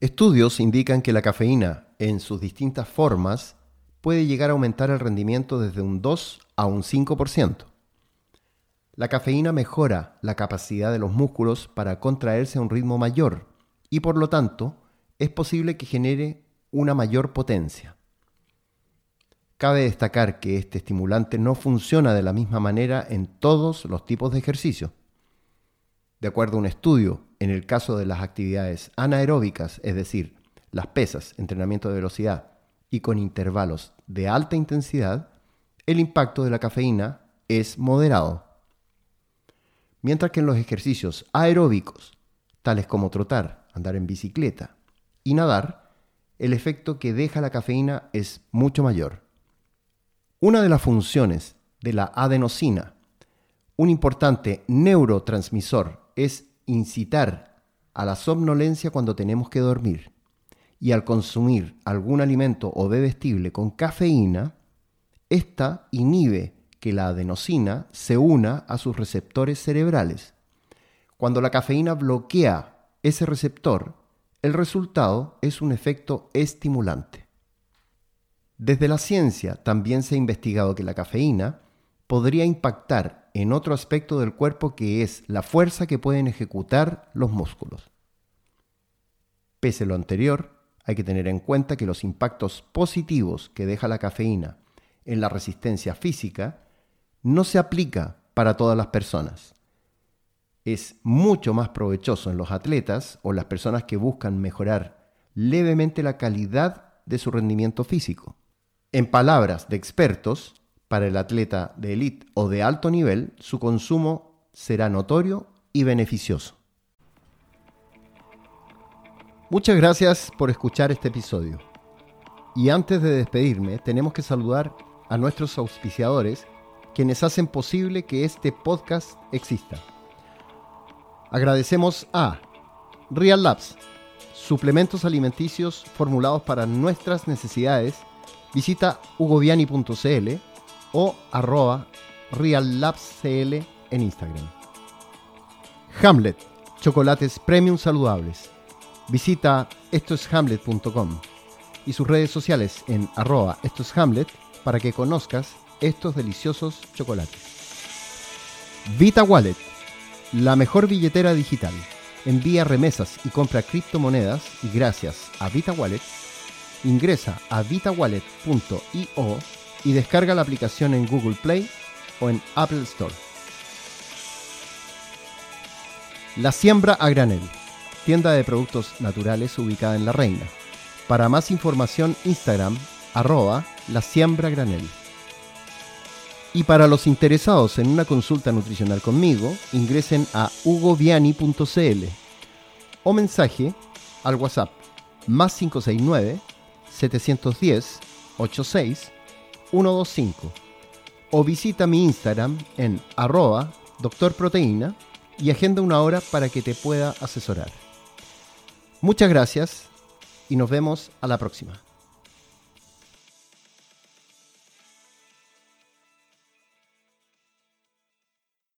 Estudios indican que la cafeína, en sus distintas formas, puede llegar a aumentar el rendimiento desde un 2 a un 5%. La cafeína mejora la capacidad de los músculos para contraerse a un ritmo mayor y por lo tanto es posible que genere una mayor potencia. Cabe destacar que este estimulante no funciona de la misma manera en todos los tipos de ejercicio. De acuerdo a un estudio, en el caso de las actividades anaeróbicas, es decir, las pesas, entrenamiento de velocidad, y con intervalos de alta intensidad, el impacto de la cafeína es moderado. Mientras que en los ejercicios aeróbicos, tales como trotar, andar en bicicleta y nadar, el efecto que deja la cafeína es mucho mayor. Una de las funciones de la adenosina, un importante neurotransmisor, es incitar a la somnolencia cuando tenemos que dormir. Y al consumir algún alimento o bebestible con cafeína, esta inhibe que la adenosina se una a sus receptores cerebrales. Cuando la cafeína bloquea ese receptor, el resultado es un efecto estimulante. Desde la ciencia también se ha investigado que la cafeína podría impactar en otro aspecto del cuerpo que es la fuerza que pueden ejecutar los músculos. Pese a lo anterior, hay que tener en cuenta que los impactos positivos que deja la cafeína en la resistencia física no se aplica para todas las personas. Es mucho más provechoso en los atletas o las personas que buscan mejorar levemente la calidad de su rendimiento físico. En palabras de expertos, para el atleta de élite o de alto nivel, su consumo será notorio y beneficioso. Muchas gracias por escuchar este episodio. Y antes de despedirme, tenemos que saludar a nuestros auspiciadores, quienes hacen posible que este podcast exista. Agradecemos a Real Labs, suplementos alimenticios formulados para nuestras necesidades. Visita hugoviani.cl o arroba reallabscl en Instagram. Hamlet, chocolates premium saludables. Visita estoeshamlet.com y sus redes sociales en arroba estoeshamlet para que conozcas estos deliciosos chocolates. Vita Wallet, la mejor billetera digital. Envía remesas y compra criptomonedas y gracias a Vita Wallet, ingresa a vitawallet.io y descarga la aplicación en Google Play o en Apple Store. La Siembra a Granel, tienda de productos naturales ubicada en La Reina. Para más información, Instagram, arroba la siembra granel. Y para los interesados en una consulta nutricional conmigo, ingresen a hugoviani.cl o mensaje al WhatsApp más 569 710 86 125 o visita mi Instagram en arroba doctorproteína y agenda una hora para que te pueda asesorar. Muchas gracias y nos vemos a la próxima.